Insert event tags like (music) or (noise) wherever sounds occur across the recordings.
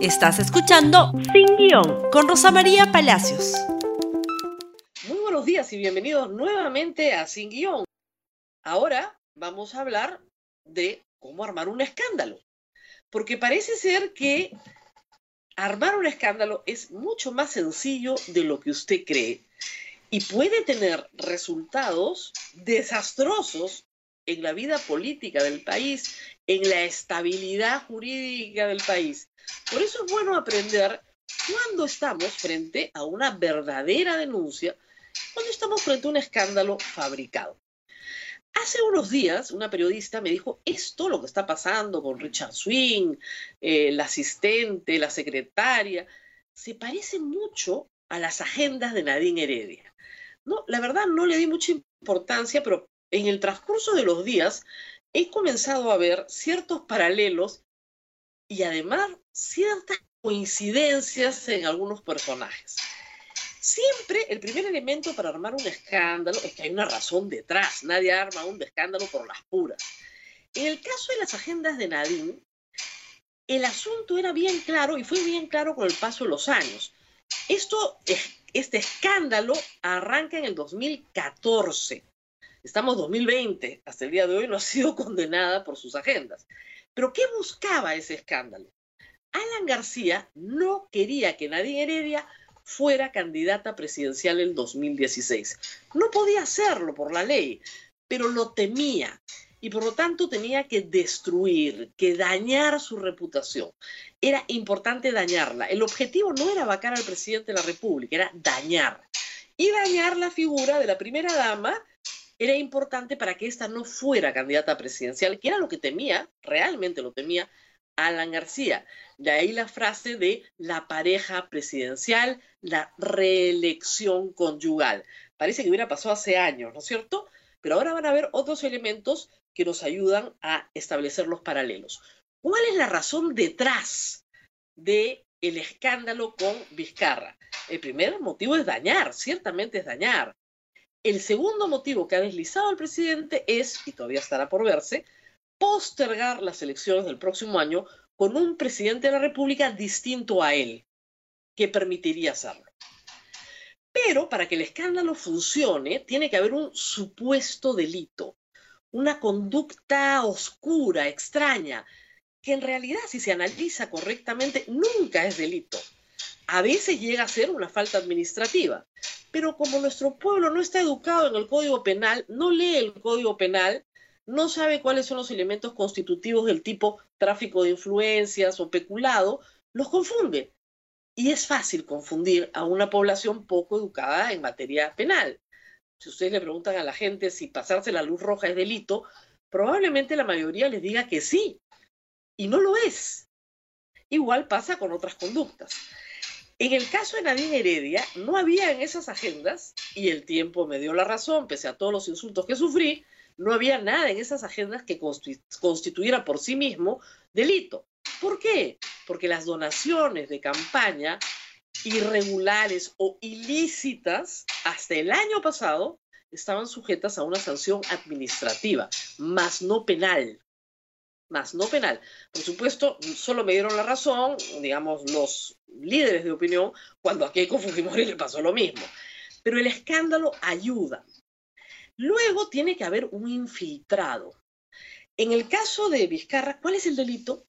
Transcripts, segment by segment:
Estás escuchando Sin Guión con Rosa María Palacios. Muy buenos días y bienvenidos nuevamente a Sin Guión. Ahora vamos a hablar de cómo armar un escándalo. Porque parece ser que armar un escándalo es mucho más sencillo de lo que usted cree y puede tener resultados desastrosos en la vida política del país, en la estabilidad jurídica del país. Por eso es bueno aprender cuando estamos frente a una verdadera denuncia, cuando estamos frente a un escándalo fabricado. Hace unos días una periodista me dijo, esto lo que está pasando con Richard Swing, eh, la asistente, la secretaria, se parece mucho a las agendas de Nadine Heredia. No, la verdad no le di mucha importancia, pero en el transcurso de los días he comenzado a ver ciertos paralelos y además ciertas coincidencias en algunos personajes. Siempre el primer elemento para armar un escándalo es que hay una razón detrás. Nadie arma un escándalo por las puras. En el caso de las agendas de Nadine, el asunto era bien claro y fue bien claro con el paso de los años. Esto, este escándalo arranca en el 2014 Estamos 2020, hasta el día de hoy no ha sido (laughs) condenada por sus agendas. Pero ¿qué buscaba ese escándalo? Alan García no quería que Nadine Heredia fuera candidata presidencial en 2016. No podía hacerlo por la ley, pero lo temía y por lo tanto tenía que destruir, que dañar su reputación. Era importante dañarla. El objetivo no era vacar al presidente de la República, era dañar. Y dañar la figura de la primera dama era importante para que ésta no fuera candidata presidencial, que era lo que temía, realmente lo temía, Alan García. De ahí la frase de la pareja presidencial, la reelección conyugal. Parece que hubiera pasado hace años, ¿no es cierto? Pero ahora van a haber otros elementos que nos ayudan a establecer los paralelos. ¿Cuál es la razón detrás de el escándalo con Vizcarra? El primer motivo es dañar, ciertamente es dañar. El segundo motivo que ha deslizado el presidente es, y todavía estará por verse, postergar las elecciones del próximo año con un presidente de la República distinto a él, que permitiría hacerlo. Pero para que el escándalo funcione, tiene que haber un supuesto delito, una conducta oscura, extraña, que en realidad, si se analiza correctamente, nunca es delito. A veces llega a ser una falta administrativa, pero como nuestro pueblo no está educado en el Código Penal, no lee el Código Penal, no sabe cuáles son los elementos constitutivos del tipo tráfico de influencias o peculado, los confunde. Y es fácil confundir a una población poco educada en materia penal. Si ustedes le preguntan a la gente si pasarse la luz roja es delito, probablemente la mayoría les diga que sí. Y no lo es. Igual pasa con otras conductas. En el caso de Nadine Heredia, no había en esas agendas, y el tiempo me dio la razón, pese a todos los insultos que sufrí, no había nada en esas agendas que constituyera por sí mismo delito. ¿Por qué? Porque las donaciones de campaña irregulares o ilícitas hasta el año pasado estaban sujetas a una sanción administrativa, más no penal más no penal. Por supuesto, solo me dieron la razón, digamos, los líderes de opinión, cuando a Keiko Fujimori le pasó lo mismo. Pero el escándalo ayuda. Luego tiene que haber un infiltrado. En el caso de Vizcarra, ¿cuál es el delito?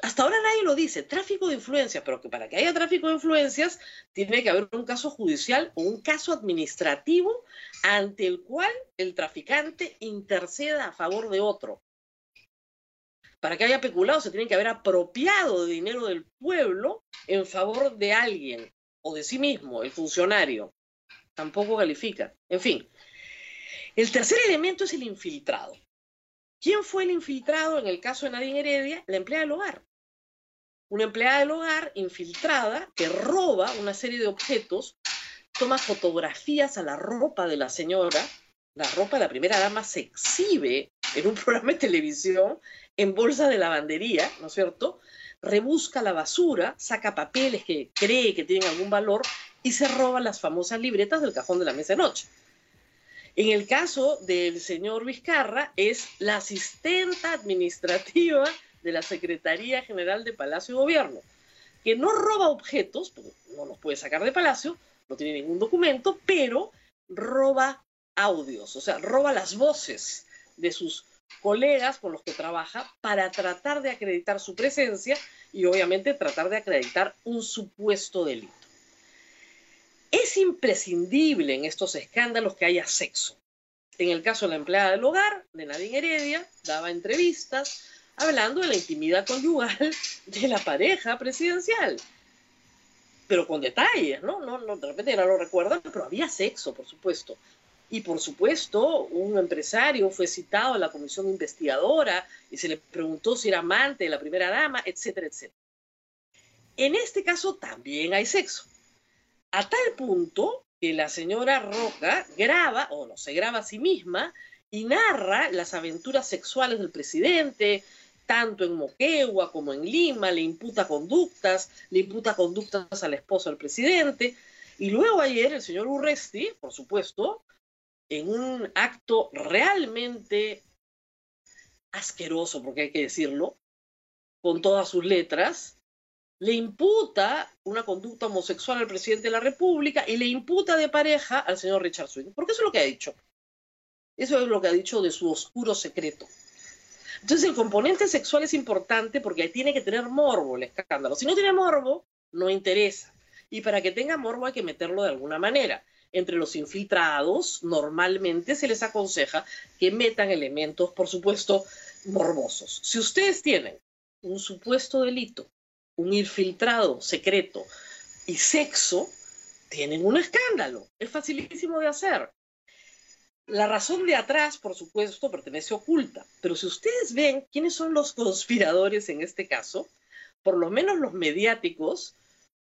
Hasta ahora nadie lo dice, tráfico de influencias, pero que para que haya tráfico de influencias tiene que haber un caso judicial o un caso administrativo ante el cual el traficante interceda a favor de otro para que haya peculado se tiene que haber apropiado de dinero del pueblo en favor de alguien o de sí mismo, el funcionario. Tampoco califica. En fin. El tercer elemento es el infiltrado. ¿Quién fue el infiltrado en el caso de Nadine Heredia? La empleada del hogar. Una empleada del hogar infiltrada que roba una serie de objetos, toma fotografías a la ropa de la señora, la ropa de la primera dama se exhibe en un programa de televisión en bolsa de lavandería, ¿no es cierto? Rebusca la basura, saca papeles que cree que tienen algún valor y se roba las famosas libretas del cajón de la mesa de noche. En el caso del señor Vizcarra, es la asistenta administrativa de la Secretaría General de Palacio y Gobierno. que no roba objetos, no los puede sacar de palacio, no tiene ningún documento, pero roba audios, o sea, roba las voces de sus colegas con los que trabaja para tratar de acreditar su presencia y obviamente tratar de acreditar un supuesto delito. Es imprescindible en estos escándalos que haya sexo. En el caso de la empleada del hogar, de Nadine Heredia, daba entrevistas hablando de la intimidad conyugal de la pareja presidencial. Pero con detalles, ¿no? no, no de repente no lo recuerdan, pero había sexo, por supuesto. Y por supuesto, un empresario fue citado a la comisión investigadora y se le preguntó si era amante de la primera dama, etcétera, etcétera. En este caso también hay sexo. A tal punto que la señora Roca graba, o no, se graba a sí misma y narra las aventuras sexuales del presidente, tanto en Moquegua como en Lima, le imputa conductas, le imputa conductas al esposo del presidente. Y luego ayer el señor Urresti, por supuesto, en un acto realmente asqueroso, porque hay que decirlo, con todas sus letras, le imputa una conducta homosexual al presidente de la República y le imputa de pareja al señor Richard Swing. Porque eso es lo que ha dicho. Eso es lo que ha dicho de su oscuro secreto. Entonces el componente sexual es importante porque tiene que tener morbo el escándalo. Si no tiene morbo, no interesa. Y para que tenga morbo hay que meterlo de alguna manera entre los infiltrados, normalmente se les aconseja que metan elementos, por supuesto, morbosos. Si ustedes tienen un supuesto delito, un infiltrado secreto y sexo, tienen un escándalo. Es facilísimo de hacer. La razón de atrás, por supuesto, pertenece oculta, pero si ustedes ven quiénes son los conspiradores en este caso, por lo menos los mediáticos,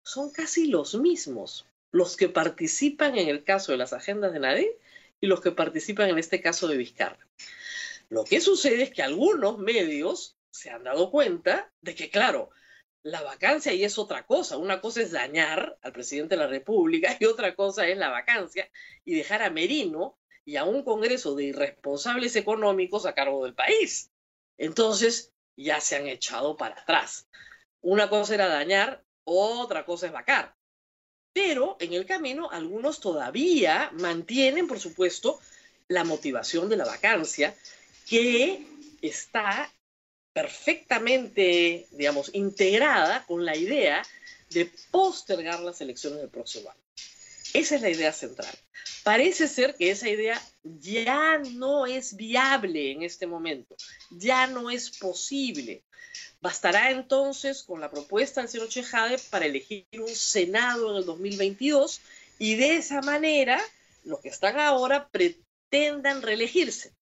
son casi los mismos los que participan en el caso de las agendas de Nadie y los que participan en este caso de Vizcarra. Lo que sucede es que algunos medios se han dado cuenta de que, claro, la vacancia y es otra cosa. Una cosa es dañar al presidente de la República y otra cosa es la vacancia y dejar a Merino y a un Congreso de irresponsables económicos a cargo del país. Entonces, ya se han echado para atrás. Una cosa era dañar, otra cosa es vacar. Pero en el camino algunos todavía mantienen, por supuesto, la motivación de la vacancia, que está perfectamente, digamos, integrada con la idea de postergar las elecciones del próximo año. Esa es la idea central. Parece ser que esa idea ya no es viable en este momento, ya no es posible. Bastará entonces con la propuesta del señor Chejade para elegir un Senado en el 2022 y de esa manera los que están ahora pretendan reelegirse.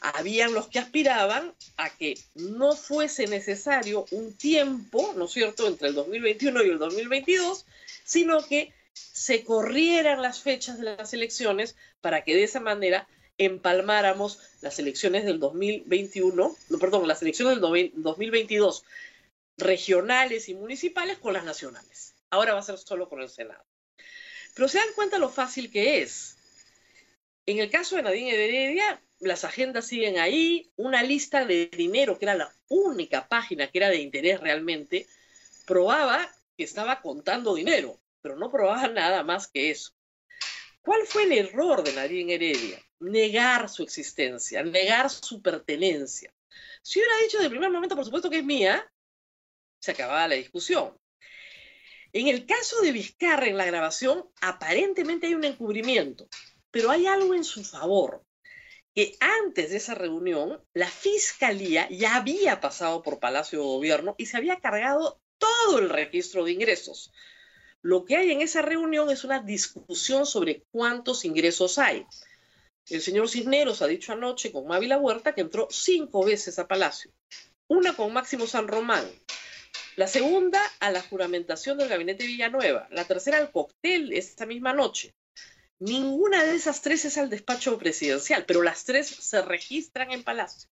Habían los que aspiraban a que no fuese necesario un tiempo, ¿no es cierto?, entre el 2021 y el 2022, sino que se corrieran las fechas de las elecciones para que de esa manera empalmáramos las elecciones del 2021, no, perdón, las elecciones del 2022 regionales y municipales con las nacionales. Ahora va a ser solo con el Senado. Pero se dan cuenta lo fácil que es. En el caso de Nadine Heredia, las agendas siguen ahí, una lista de dinero, que era la única página que era de interés realmente, probaba que estaba contando dinero, pero no probaba nada más que eso. ¿Cuál fue el error de Nadine Heredia? Negar su existencia, negar su pertenencia. Si hubiera dicho de primer momento, por supuesto que es mía, se acababa la discusión. En el caso de Vizcarra en la grabación, aparentemente hay un encubrimiento, pero hay algo en su favor, que antes de esa reunión, la fiscalía ya había pasado por Palacio de Gobierno y se había cargado todo el registro de ingresos. Lo que hay en esa reunión es una discusión sobre cuántos ingresos hay. El señor Cisneros ha dicho anoche con Mávila Huerta que entró cinco veces a Palacio. Una con Máximo San Román. La segunda a la juramentación del gabinete Villanueva. La tercera al cóctel esta misma noche. Ninguna de esas tres es al despacho presidencial, pero las tres se registran en Palacio.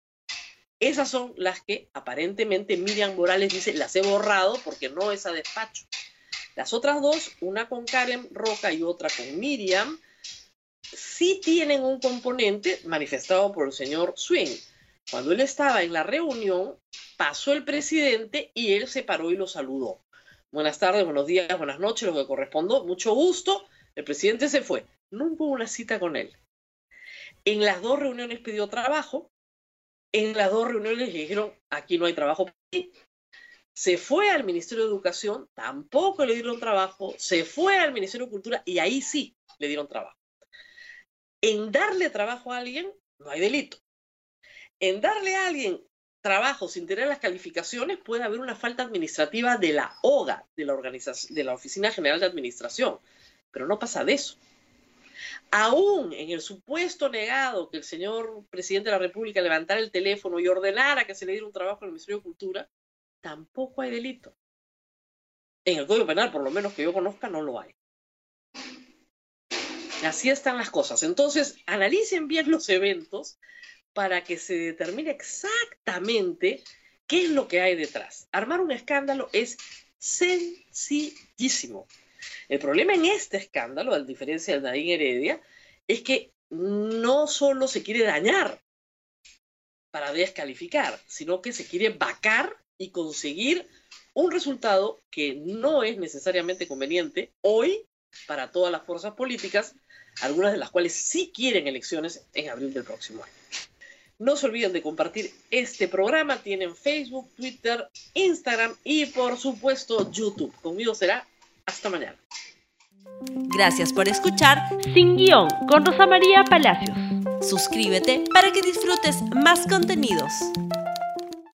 Esas son las que aparentemente Miriam Morales dice las he borrado porque no es a despacho. Las otras dos, una con Karen Roca y otra con Miriam, sí tienen un componente manifestado por el señor Swing. Cuando él estaba en la reunión, pasó el presidente y él se paró y lo saludó. buenas tardes, buenos días, buenas noches, lo que correspondo, mucho gusto. El presidente se fue. No hubo una cita con él. En las dos reuniones pidió trabajo. En las dos reuniones le dijeron, aquí no hay trabajo para ti. Se fue al Ministerio de Educación, tampoco le dieron trabajo. Se fue al Ministerio de Cultura y ahí sí le dieron trabajo. En darle trabajo a alguien, no hay delito. En darle a alguien trabajo sin tener las calificaciones, puede haber una falta administrativa de la OGA, de la, organización, de la Oficina General de Administración. Pero no pasa de eso. Aún en el supuesto negado que el señor presidente de la República levantara el teléfono y ordenara que se le diera un trabajo al Ministerio de Cultura, tampoco hay delito. En el Código Penal, por lo menos que yo conozca, no lo hay. Así están las cosas. Entonces, analicen bien los eventos para que se determine exactamente qué es lo que hay detrás. Armar un escándalo es sencillísimo. El problema en este escándalo, a diferencia del Nadine Heredia, es que no solo se quiere dañar para descalificar, sino que se quiere vacar y conseguir un resultado que no es necesariamente conveniente hoy para todas las fuerzas políticas, algunas de las cuales sí quieren elecciones en abril del próximo año. No se olviden de compartir este programa. Tienen Facebook, Twitter, Instagram y por supuesto YouTube. Conmigo será hasta mañana. Gracias por escuchar Sin Guión con Rosa María Palacios. Suscríbete para que disfrutes más contenidos.